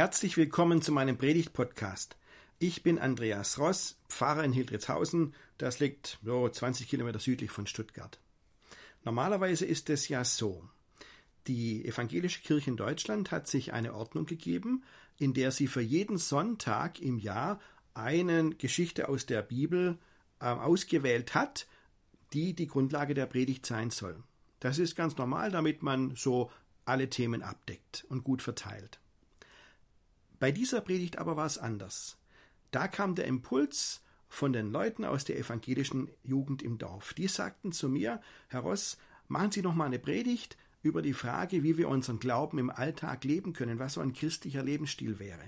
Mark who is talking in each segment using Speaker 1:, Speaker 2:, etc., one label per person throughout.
Speaker 1: Herzlich willkommen zu meinem Predigt-Podcast. Ich bin Andreas Ross, Pfarrer in Hildritzhausen. Das liegt so 20 Kilometer südlich von Stuttgart. Normalerweise ist es ja so. Die evangelische Kirche in Deutschland hat sich eine Ordnung gegeben, in der sie für jeden Sonntag im Jahr eine Geschichte aus der Bibel äh, ausgewählt hat, die die Grundlage der Predigt sein soll. Das ist ganz normal, damit man so alle Themen abdeckt und gut verteilt. Bei dieser Predigt aber war es anders. Da kam der Impuls von den Leuten aus der evangelischen Jugend im Dorf. Die sagten zu mir, Herr Ross, machen Sie noch mal eine Predigt über die Frage, wie wir unseren Glauben im Alltag leben können, was so ein christlicher Lebensstil wäre.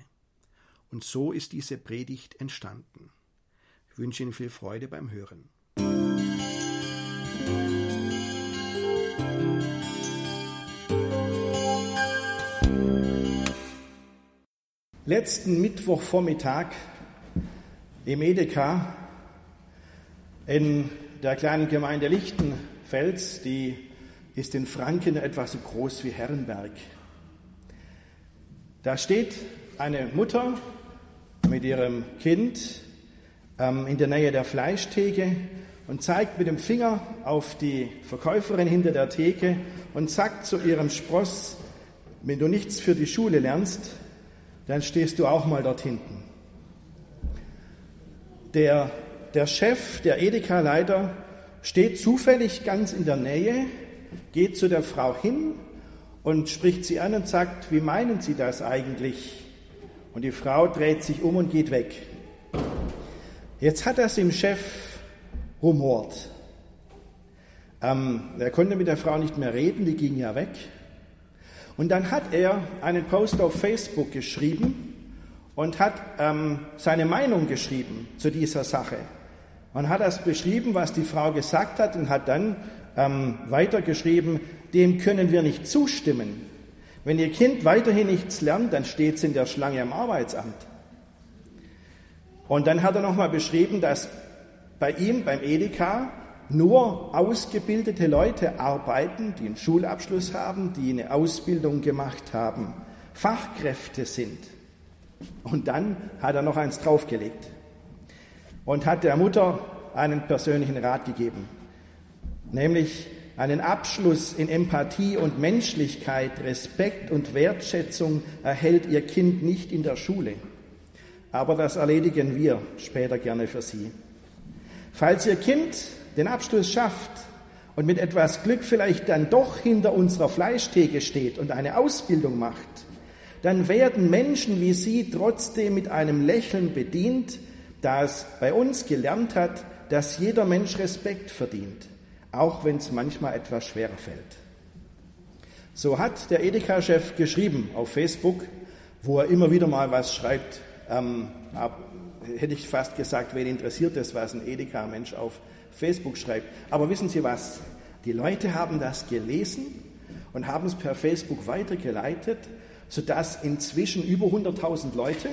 Speaker 1: Und so ist diese Predigt entstanden. Ich wünsche Ihnen viel Freude beim Hören. Letzten Mittwochvormittag im Edeka in der kleinen Gemeinde Lichtenfels, die ist in Franken etwa so groß wie Herrenberg. Da steht eine Mutter mit ihrem Kind ähm, in der Nähe der Fleischtheke und zeigt mit dem Finger auf die Verkäuferin hinter der Theke und sagt zu ihrem Spross, wenn du nichts für die Schule lernst, dann stehst du auch mal dort hinten. Der, der Chef, der Edeka-Leiter, steht zufällig ganz in der Nähe, geht zu der Frau hin und spricht sie an und sagt, wie meinen Sie das eigentlich? Und die Frau dreht sich um und geht weg. Jetzt hat das dem Chef rumort. Ähm, er konnte mit der Frau nicht mehr reden, die ging ja weg. Und dann hat er einen Post auf Facebook geschrieben und hat ähm, seine Meinung geschrieben zu dieser Sache. Man hat das beschrieben, was die Frau gesagt hat und hat dann ähm, weitergeschrieben, dem können wir nicht zustimmen. Wenn Ihr Kind weiterhin nichts lernt, dann steht es in der Schlange am Arbeitsamt. Und dann hat er nochmal beschrieben, dass bei ihm, beim Edeka, nur ausgebildete Leute arbeiten, die einen Schulabschluss haben, die eine Ausbildung gemacht haben, Fachkräfte sind. Und dann hat er noch eins draufgelegt und hat der Mutter einen persönlichen Rat gegeben, nämlich einen Abschluss in Empathie und Menschlichkeit, Respekt und Wertschätzung erhält ihr Kind nicht in der Schule. Aber das erledigen wir später gerne für Sie. Falls Ihr Kind den Abschluss schafft und mit etwas Glück vielleicht dann doch hinter unserer Fleischtheke steht und eine Ausbildung macht, dann werden Menschen wie Sie trotzdem mit einem Lächeln bedient, da es bei uns gelernt hat, dass jeder Mensch Respekt verdient, auch wenn es manchmal etwas schwerer fällt. So hat der Edeka-Chef geschrieben auf Facebook, wo er immer wieder mal was schreibt. Ähm, hätte ich fast gesagt, wen interessiert es, was ein Edeka-Mensch auf Facebook schreibt. Aber wissen Sie was? Die Leute haben das gelesen und haben es per Facebook weitergeleitet, sodass inzwischen über 100.000 Leute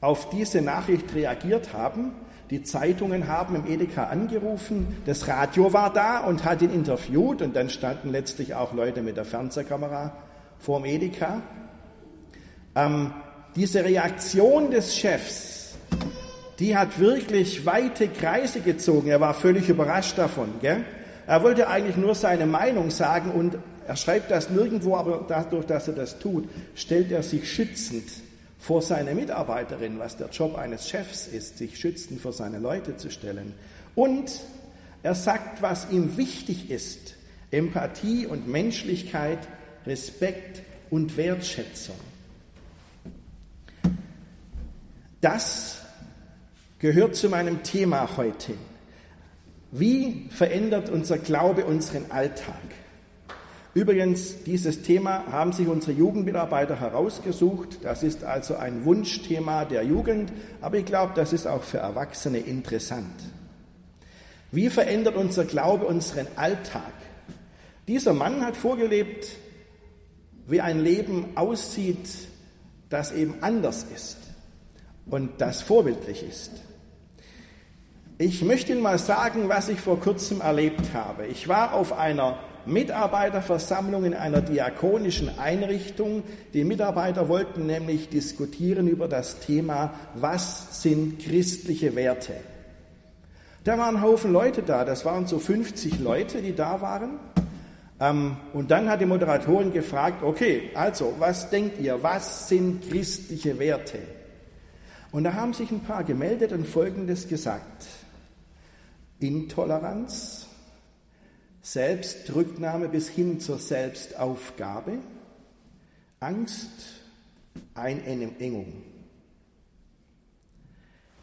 Speaker 1: auf diese Nachricht reagiert haben. Die Zeitungen haben im Edeka angerufen, das Radio war da und hat ihn interviewt und dann standen letztlich auch Leute mit der Fernsehkamera vor dem Edeka. Ähm, diese Reaktion des Chefs die hat wirklich weite Kreise gezogen. Er war völlig überrascht davon. Gell? Er wollte eigentlich nur seine Meinung sagen und er schreibt das nirgendwo, aber dadurch, dass er das tut, stellt er sich schützend vor seine Mitarbeiterin, was der Job eines Chefs ist, sich schützend vor seine Leute zu stellen. Und er sagt, was ihm wichtig ist, Empathie und Menschlichkeit, Respekt und Wertschätzung. Das gehört zu meinem Thema heute. Wie verändert unser Glaube unseren Alltag? Übrigens, dieses Thema haben sich unsere Jugendmitarbeiter herausgesucht. Das ist also ein Wunschthema der Jugend, aber ich glaube, das ist auch für Erwachsene interessant. Wie verändert unser Glaube unseren Alltag? Dieser Mann hat vorgelebt, wie ein Leben aussieht, das eben anders ist und das vorbildlich ist. Ich möchte Ihnen mal sagen, was ich vor kurzem erlebt habe. Ich war auf einer Mitarbeiterversammlung in einer diakonischen Einrichtung. Die Mitarbeiter wollten nämlich diskutieren über das Thema, was sind christliche Werte? Da waren ein Haufen Leute da, das waren so 50 Leute, die da waren. Ähm, und dann hat die Moderatorin gefragt, okay, also, was denkt ihr, was sind christliche Werte? Und da haben sich ein paar gemeldet und Folgendes gesagt. Intoleranz, Selbstrücknahme bis hin zur Selbstaufgabe, Angst, Einengung.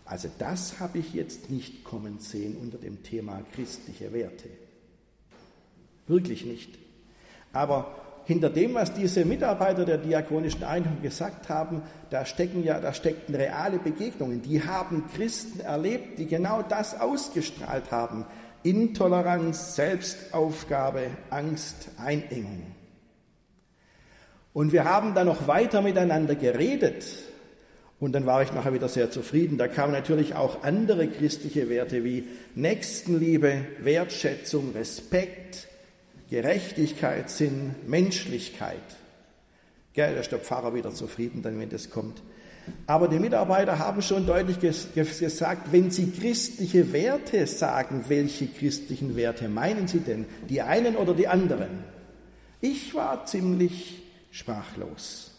Speaker 1: Also das habe ich jetzt nicht kommen sehen unter dem Thema christliche Werte. Wirklich nicht. Aber hinter dem, was diese Mitarbeiter der diakonischen Einheit gesagt haben, da stecken ja, da steckten reale Begegnungen. Die haben Christen erlebt, die genau das ausgestrahlt haben. Intoleranz, Selbstaufgabe, Angst, Einengung. Und wir haben dann noch weiter miteinander geredet. Und dann war ich nachher wieder sehr zufrieden. Da kamen natürlich auch andere christliche Werte wie Nächstenliebe, Wertschätzung, Respekt, Gerechtigkeit, Sinn, Menschlichkeit. Gell, da ist der Pfarrer wieder zufrieden, dann wenn das kommt. Aber die Mitarbeiter haben schon deutlich gesagt, wenn sie christliche Werte sagen, welche christlichen Werte meinen sie denn? Die einen oder die anderen? Ich war ziemlich sprachlos.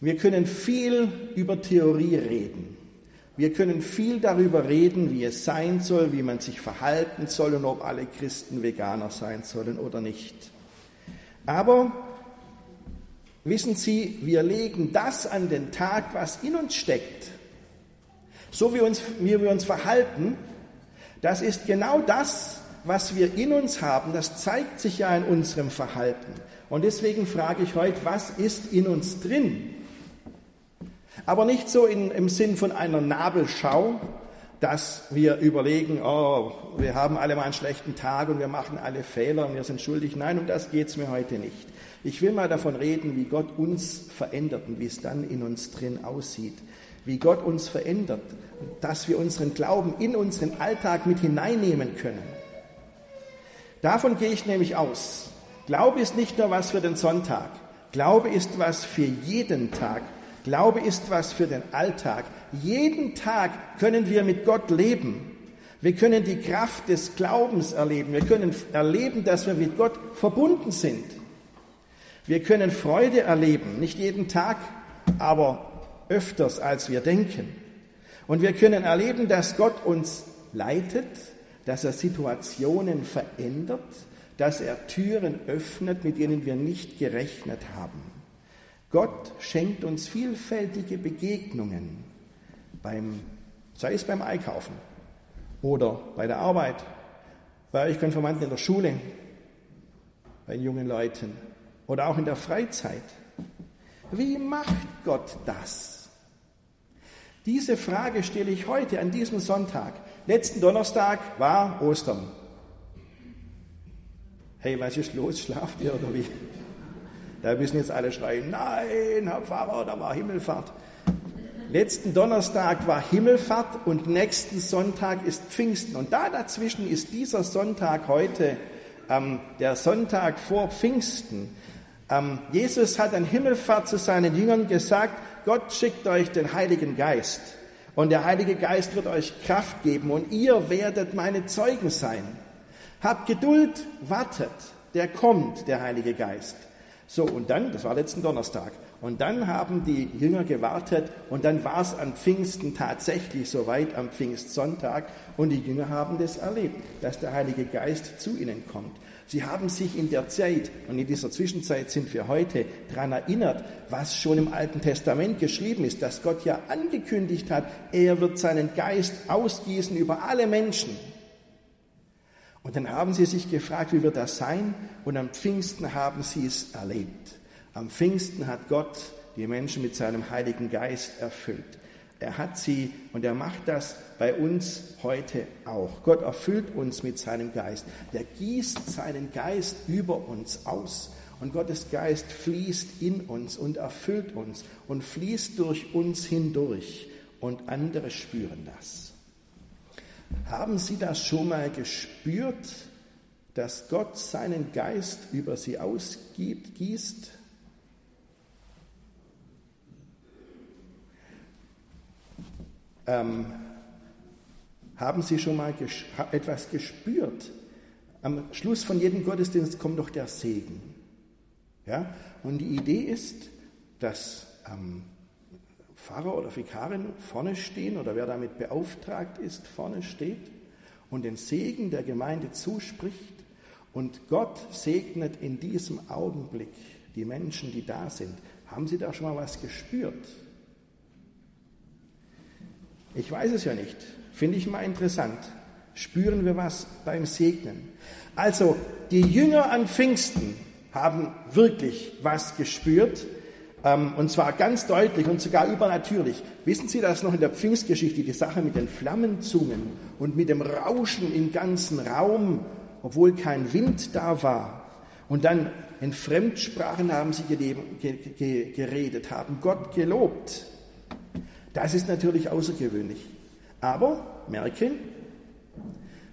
Speaker 1: Wir können viel über Theorie reden. Wir können viel darüber reden, wie es sein soll, wie man sich verhalten soll und ob alle Christen Veganer sein sollen oder nicht. Aber wissen Sie, wir legen das an den Tag, was in uns steckt. So wie, uns, wie wir uns verhalten, das ist genau das, was wir in uns haben. Das zeigt sich ja in unserem Verhalten. Und deswegen frage ich heute, was ist in uns drin? Aber nicht so in, im Sinn von einer Nabelschau, dass wir überlegen, oh, wir haben alle mal einen schlechten Tag und wir machen alle Fehler und wir sind schuldig. Nein, um das geht es mir heute nicht. Ich will mal davon reden, wie Gott uns verändert und wie es dann in uns drin aussieht. Wie Gott uns verändert, dass wir unseren Glauben in unseren Alltag mit hineinnehmen können. Davon gehe ich nämlich aus. Glaube ist nicht nur was für den Sonntag. Glaube ist was für jeden Tag Glaube ist was für den Alltag. Jeden Tag können wir mit Gott leben. Wir können die Kraft des Glaubens erleben. Wir können erleben, dass wir mit Gott verbunden sind. Wir können Freude erleben, nicht jeden Tag, aber öfters, als wir denken. Und wir können erleben, dass Gott uns leitet, dass er Situationen verändert, dass er Türen öffnet, mit denen wir nicht gerechnet haben. Gott schenkt uns vielfältige Begegnungen, beim, sei es beim Einkaufen oder bei der Arbeit, bei euch Konformanten in der Schule, bei jungen Leuten oder auch in der Freizeit. Wie macht Gott das? Diese Frage stelle ich heute an diesem Sonntag. Letzten Donnerstag war Ostern. Hey, was ist los? Schlaft ihr oder wie? Da müssen jetzt alle schreien, nein, Herr Pfarrer, da war Himmelfahrt. Letzten Donnerstag war Himmelfahrt und nächsten Sonntag ist Pfingsten. Und da dazwischen ist dieser Sonntag heute ähm, der Sonntag vor Pfingsten. Ähm, Jesus hat an Himmelfahrt zu seinen Jüngern gesagt, Gott schickt euch den Heiligen Geist. Und der Heilige Geist wird euch Kraft geben und ihr werdet meine Zeugen sein. Habt Geduld, wartet, der kommt, der Heilige Geist. So, und dann, das war letzten Donnerstag, und dann haben die Jünger gewartet und dann war es am Pfingsten tatsächlich soweit, am Pfingstsonntag, und die Jünger haben das erlebt, dass der Heilige Geist zu ihnen kommt. Sie haben sich in der Zeit, und in dieser Zwischenzeit sind wir heute, daran erinnert, was schon im Alten Testament geschrieben ist, dass Gott ja angekündigt hat, er wird seinen Geist ausgießen über alle Menschen. Und dann haben sie sich gefragt, wie wird das sein? Und am Pfingsten haben sie es erlebt. Am Pfingsten hat Gott die Menschen mit seinem Heiligen Geist erfüllt. Er hat sie und er macht das bei uns heute auch. Gott erfüllt uns mit seinem Geist. Der gießt seinen Geist über uns aus. Und Gottes Geist fließt in uns und erfüllt uns und fließt durch uns hindurch. Und andere spüren das. Haben Sie das schon mal gespürt, dass Gott seinen Geist über sie ausgibt, gießt? Ähm, haben Sie schon mal ges etwas gespürt? Am Schluss von jedem Gottesdienst kommt doch der Segen. Ja? Und die Idee ist, dass ähm, Pfarrer oder Vikarin vorne stehen oder wer damit beauftragt ist, vorne steht und den Segen der Gemeinde zuspricht. Und Gott segnet in diesem Augenblick die Menschen, die da sind. Haben Sie da schon mal was gespürt? Ich weiß es ja nicht. Finde ich mal interessant. Spüren wir was beim Segnen? Also, die Jünger an Pfingsten haben wirklich was gespürt, und zwar ganz deutlich und sogar übernatürlich. Wissen Sie das noch in der Pfingstgeschichte, die Sache mit den Flammenzungen und mit dem Rauschen im ganzen Raum, obwohl kein Wind da war? Und dann in Fremdsprachen haben sie geredet, haben Gott gelobt. Das ist natürlich außergewöhnlich. Aber merke,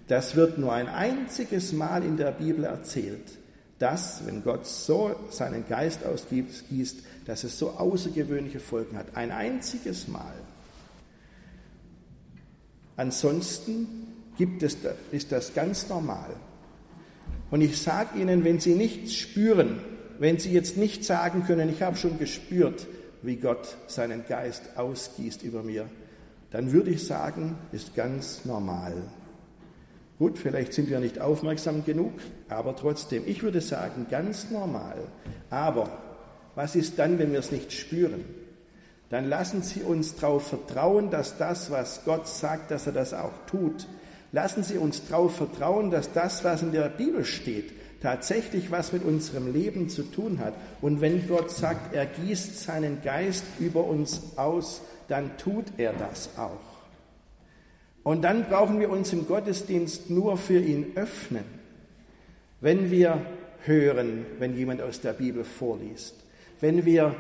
Speaker 1: das wird nur ein einziges Mal in der Bibel erzählt, dass, wenn Gott so seinen Geist ausgießt, dass es so außergewöhnliche Folgen hat. Ein einziges Mal. Ansonsten gibt es, ist das ganz normal. Und ich sage Ihnen, wenn Sie nichts spüren, wenn Sie jetzt nicht sagen können, ich habe schon gespürt, wie Gott seinen Geist ausgießt über mir, dann würde ich sagen, ist ganz normal. Gut, vielleicht sind wir nicht aufmerksam genug, aber trotzdem, ich würde sagen, ganz normal. Aber was ist dann, wenn wir es nicht spüren? Dann lassen Sie uns darauf vertrauen, dass das, was Gott sagt, dass er das auch tut. Lassen Sie uns darauf vertrauen, dass das, was in der Bibel steht, tatsächlich was mit unserem Leben zu tun hat. Und wenn Gott sagt, er gießt seinen Geist über uns aus, dann tut er das auch. Und dann brauchen wir uns im Gottesdienst nur für ihn öffnen, wenn wir hören, wenn jemand aus der Bibel vorliest, wenn wir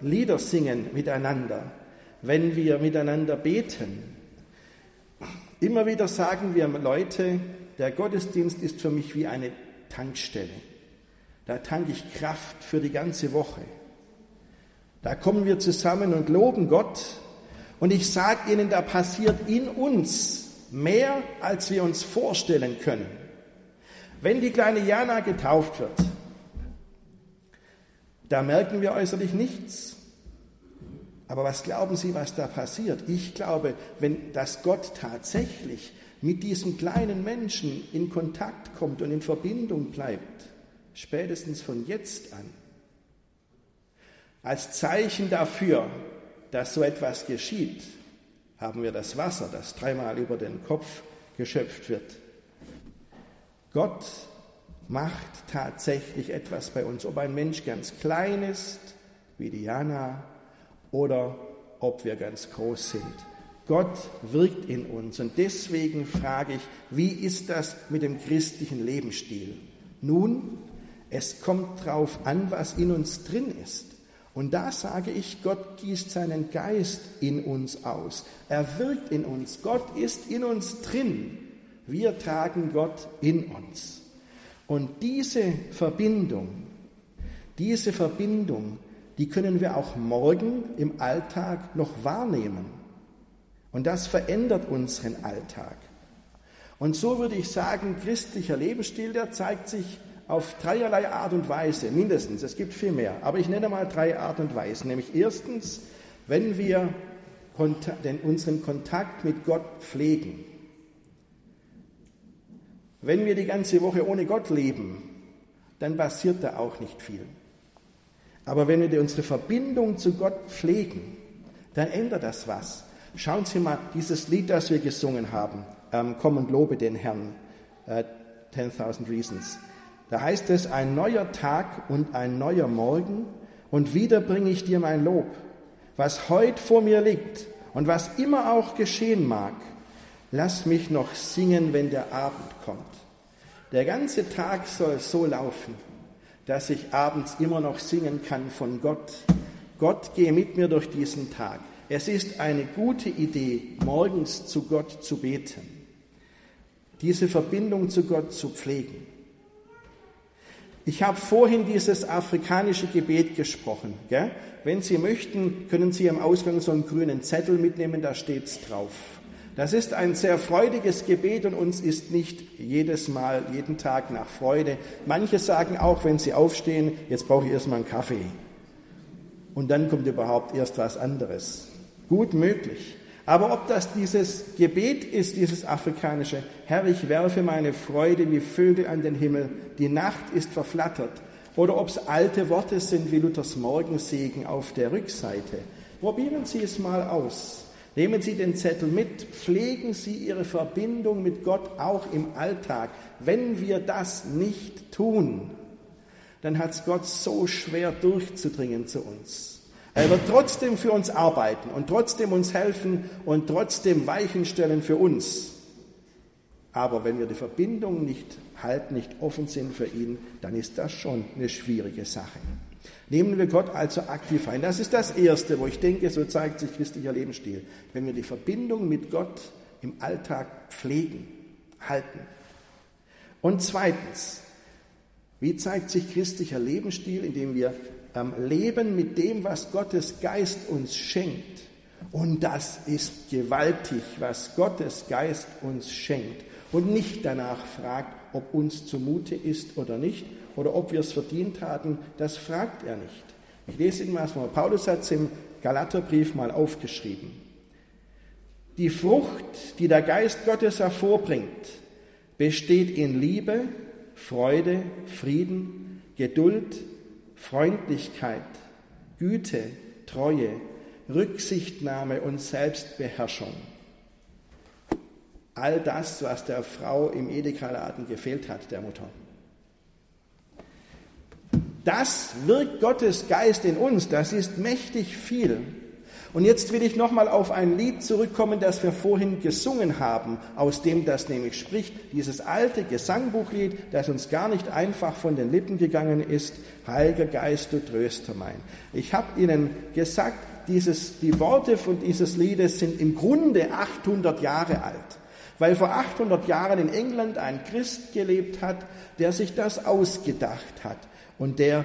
Speaker 1: Lieder singen miteinander, wenn wir miteinander beten. Immer wieder sagen wir Leute, der Gottesdienst ist für mich wie eine Tankstelle. Da tanke ich Kraft für die ganze Woche. Da kommen wir zusammen und loben Gott und ich sage Ihnen, da passiert in uns mehr, als wir uns vorstellen können. Wenn die kleine Jana getauft wird, da merken wir äußerlich nichts. Aber was glauben Sie, was da passiert? Ich glaube, wenn das Gott tatsächlich mit diesem kleinen Menschen in Kontakt kommt und in Verbindung bleibt, spätestens von jetzt an, als Zeichen dafür, dass so etwas geschieht, haben wir das Wasser, das dreimal über den Kopf geschöpft wird. Gott macht tatsächlich etwas bei uns, ob ein Mensch ganz klein ist, wie Diana, oder ob wir ganz groß sind. Gott wirkt in uns und deswegen frage ich, wie ist das mit dem christlichen Lebensstil? Nun, es kommt drauf an, was in uns drin ist. Und da sage ich, Gott gießt seinen Geist in uns aus. Er wirkt in uns. Gott ist in uns drin. Wir tragen Gott in uns. Und diese Verbindung, diese Verbindung, die können wir auch morgen im Alltag noch wahrnehmen. Und das verändert unseren Alltag. Und so würde ich sagen, christlicher Lebensstil, der zeigt sich auf dreierlei Art und Weise, mindestens, es gibt viel mehr, aber ich nenne mal drei Art und Weisen. Nämlich erstens, wenn wir unseren Kontakt mit Gott pflegen. Wenn wir die ganze Woche ohne Gott leben, dann passiert da auch nicht viel. Aber wenn wir unsere Verbindung zu Gott pflegen, dann ändert das was. Schauen Sie mal, dieses Lied, das wir gesungen haben, ähm, Komm und lobe den Herrn, äh, 10.000 Reasons. Da heißt es, ein neuer Tag und ein neuer Morgen und wieder bringe ich dir mein Lob. Was heute vor mir liegt und was immer auch geschehen mag, lass mich noch singen, wenn der Abend kommt. Der ganze Tag soll so laufen, dass ich abends immer noch singen kann von Gott. Gott, gehe mit mir durch diesen Tag. Es ist eine gute Idee, morgens zu Gott zu beten, diese Verbindung zu Gott zu pflegen. Ich habe vorhin dieses afrikanische Gebet gesprochen. Gell? Wenn Sie möchten, können Sie am Ausgang so einen grünen Zettel mitnehmen, da steht's drauf. Das ist ein sehr freudiges Gebet und uns ist nicht jedes Mal, jeden Tag nach Freude. Manche sagen auch, wenn sie aufstehen, jetzt brauche ich erstmal einen Kaffee. Und dann kommt überhaupt erst was anderes. Gut möglich. Aber ob das dieses Gebet ist, dieses afrikanische, Herr, ich werfe meine Freude wie Vögel an den Himmel, die Nacht ist verflattert, oder ob es alte Worte sind wie Luthers Morgensegen auf der Rückseite, probieren Sie es mal aus. Nehmen Sie den Zettel mit, pflegen Sie Ihre Verbindung mit Gott auch im Alltag. Wenn wir das nicht tun, dann hat es Gott so schwer durchzudringen zu uns. Er wird trotzdem für uns arbeiten und trotzdem uns helfen und trotzdem Weichen stellen für uns. Aber wenn wir die Verbindung nicht halten, nicht offen sind für ihn, dann ist das schon eine schwierige Sache. Nehmen wir Gott also aktiv ein. Das ist das Erste, wo ich denke, so zeigt sich christlicher Lebensstil. Wenn wir die Verbindung mit Gott im Alltag pflegen, halten. Und zweitens, wie zeigt sich christlicher Lebensstil, indem wir leben mit dem, was Gottes Geist uns schenkt. Und das ist gewaltig, was Gottes Geist uns schenkt. Und nicht danach fragt, ob uns zumute ist oder nicht, oder ob wir es verdient haben, das fragt er nicht. Ich lese Ihnen mal, Paulus hat es im Galaterbrief mal aufgeschrieben. Die Frucht, die der Geist Gottes hervorbringt, besteht in Liebe, Freude, Frieden, Geduld, Freundlichkeit, Güte, Treue, Rücksichtnahme und Selbstbeherrschung. All das, was der Frau im Edeka-Laden gefehlt hat, der Mutter. Das wirkt Gottes Geist in uns, das ist mächtig viel. Und jetzt will ich nochmal auf ein Lied zurückkommen, das wir vorhin gesungen haben, aus dem das nämlich spricht, dieses alte Gesangbuchlied, das uns gar nicht einfach von den Lippen gegangen ist, Heiliger Geist, du Tröster mein. Ich habe Ihnen gesagt, dieses, die Worte von dieses Liedes sind im Grunde 800 Jahre alt, weil vor 800 Jahren in England ein Christ gelebt hat, der sich das ausgedacht hat und der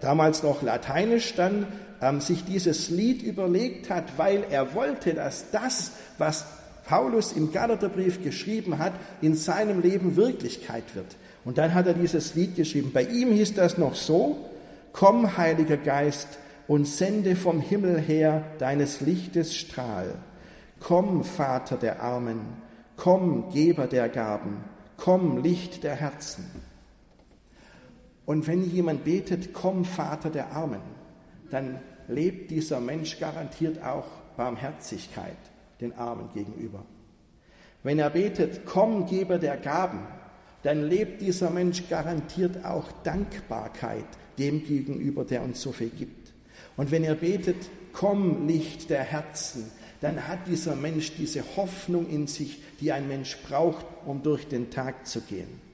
Speaker 1: damals noch lateinisch dann ähm, sich dieses Lied überlegt hat, weil er wollte, dass das, was Paulus im Galaterbrief geschrieben hat, in seinem Leben Wirklichkeit wird. Und dann hat er dieses Lied geschrieben. Bei ihm hieß das noch so, Komm, Heiliger Geist, und sende vom Himmel her deines Lichtes Strahl. Komm, Vater der Armen, komm, Geber der Gaben, komm, Licht der Herzen. Und wenn jemand betet, komm, Vater der Armen, dann lebt dieser Mensch garantiert auch Barmherzigkeit den Armen gegenüber. Wenn er betet, komm, Geber der Gaben, dann lebt dieser Mensch garantiert auch Dankbarkeit dem gegenüber, der uns so viel gibt. Und wenn er betet, komm, Licht der Herzen, dann hat dieser Mensch diese Hoffnung in sich, die ein Mensch braucht, um durch den Tag zu gehen.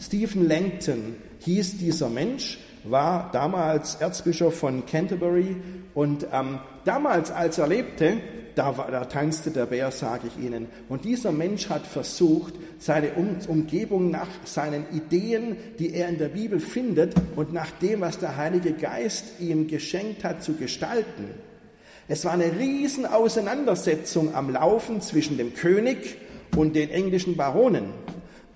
Speaker 1: Stephen Langton hieß dieser Mensch, war damals Erzbischof von Canterbury und ähm, damals, als er lebte, da, da tanzte der Bär, sage ich Ihnen. Und dieser Mensch hat versucht, seine um Umgebung nach seinen Ideen, die er in der Bibel findet und nach dem, was der Heilige Geist ihm geschenkt hat, zu gestalten. Es war eine riesen Auseinandersetzung am Laufen zwischen dem König und den englischen Baronen.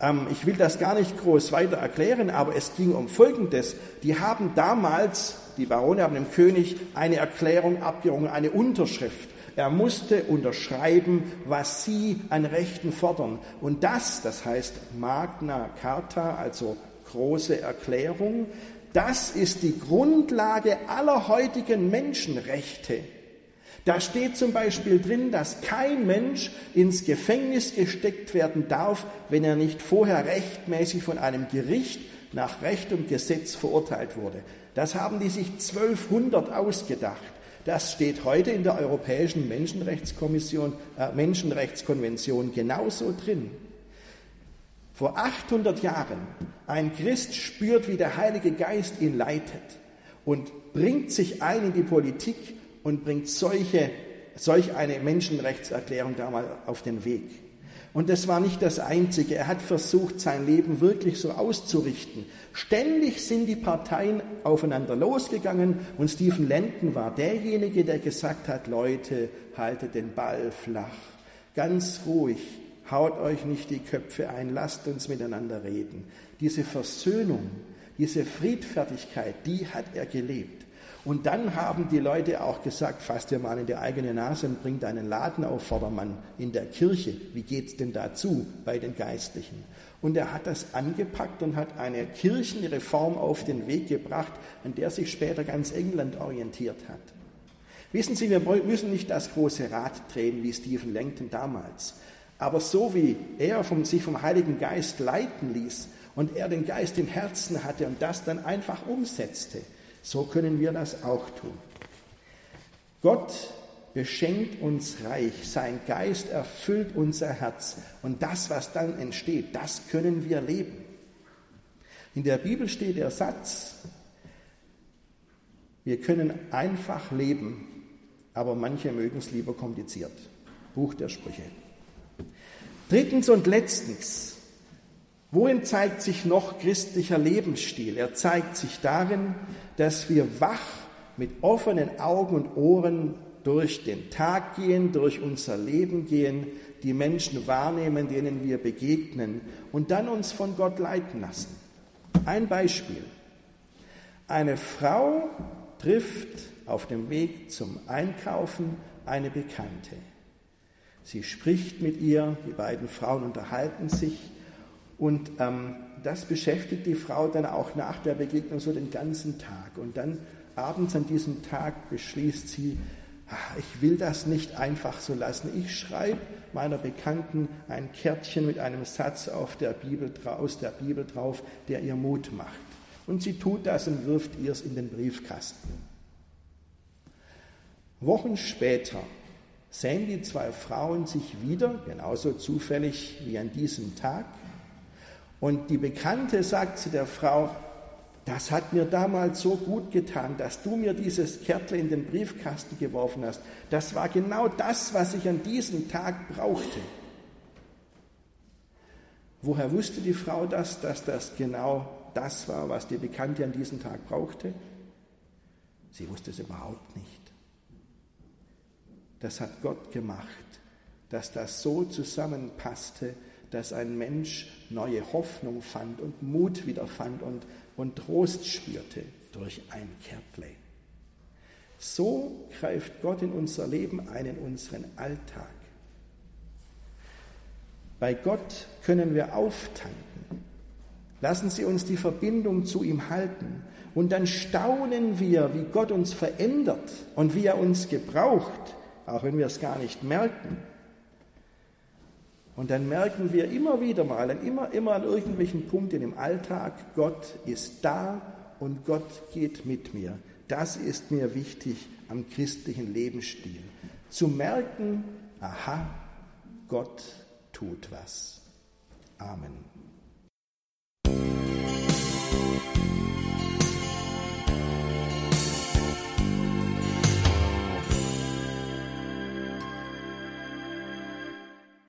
Speaker 1: Ähm, ich will das gar nicht groß weiter erklären, aber es ging um Folgendes. Die haben damals, die Barone haben dem König eine Erklärung abgerungen, eine Unterschrift. Er musste unterschreiben, was sie an Rechten fordern. Und das, das heißt Magna Carta, also große Erklärung, das ist die Grundlage aller heutigen Menschenrechte. Da steht zum Beispiel drin, dass kein Mensch ins Gefängnis gesteckt werden darf, wenn er nicht vorher rechtmäßig von einem Gericht nach Recht und Gesetz verurteilt wurde. Das haben die sich 1200 ausgedacht. Das steht heute in der Europäischen Menschenrechtskommission, äh, Menschenrechtskonvention genauso drin. Vor 800 Jahren ein Christ spürt, wie der Heilige Geist ihn leitet und bringt sich ein in die Politik und bringt solche, solch eine Menschenrechtserklärung damals auf den Weg. Und das war nicht das Einzige. Er hat versucht, sein Leben wirklich so auszurichten. Ständig sind die Parteien aufeinander losgegangen und Stephen Landon war derjenige, der gesagt hat, Leute, haltet den Ball flach. Ganz ruhig, haut euch nicht die Köpfe ein, lasst uns miteinander reden. Diese Versöhnung, diese Friedfertigkeit, die hat er gelebt. Und dann haben die Leute auch gesagt, fasst dir mal in die eigene Nase und bringt einen Laden auf Vordermann in der Kirche. Wie geht's denn dazu bei den Geistlichen? Und er hat das angepackt und hat eine Kirchenreform auf den Weg gebracht, an der sich später ganz England orientiert hat. Wissen Sie, wir müssen nicht das große Rad drehen wie Stephen Langton damals. Aber so wie er vom, sich vom Heiligen Geist leiten ließ und er den Geist im Herzen hatte und das dann einfach umsetzte, so können wir das auch tun. Gott beschenkt uns reich, sein Geist erfüllt unser Herz und das, was dann entsteht, das können wir leben. In der Bibel steht der Satz, wir können einfach leben, aber manche mögen es lieber kompliziert. Buch der Sprüche. Drittens und letztens, Worin zeigt sich noch christlicher Lebensstil? Er zeigt sich darin, dass wir wach mit offenen Augen und Ohren durch den Tag gehen, durch unser Leben gehen, die Menschen wahrnehmen, denen wir begegnen und dann uns von Gott leiten lassen. Ein Beispiel. Eine Frau trifft auf dem Weg zum Einkaufen eine Bekannte. Sie spricht mit ihr, die beiden Frauen unterhalten sich und ähm, das beschäftigt die Frau dann auch nach der Begegnung so den ganzen Tag. Und dann abends an diesem Tag beschließt sie, ach, ich will das nicht einfach so lassen. Ich schreibe meiner Bekannten ein Kärtchen mit einem Satz auf der Bibel, aus der Bibel drauf, der ihr Mut macht. Und sie tut das und wirft ihr es in den Briefkasten. Wochen später sehen die zwei Frauen sich wieder, genauso zufällig wie an diesem Tag, und die Bekannte sagt zu der Frau, das hat mir damals so gut getan, dass du mir dieses Kärtle in den Briefkasten geworfen hast. Das war genau das, was ich an diesem Tag brauchte. Woher wusste die Frau das, dass das genau das war, was die Bekannte an diesem Tag brauchte? Sie wusste es überhaupt nicht. Das hat Gott gemacht, dass das so zusammenpasste, dass ein Mensch neue Hoffnung fand und Mut wieder fand und, und Trost spürte durch ein Kärtle. So greift Gott in unser Leben ein, in unseren Alltag. Bei Gott können wir auftanken. Lassen Sie uns die Verbindung zu ihm halten. Und dann staunen wir, wie Gott uns verändert und wie er uns gebraucht, auch wenn wir es gar nicht merken. Und dann merken wir immer wieder mal, immer, immer an irgendwelchen Punkten im Alltag, Gott ist da und Gott geht mit mir. Das ist mir wichtig am christlichen Lebensstil. Zu merken, aha, Gott tut was. Amen.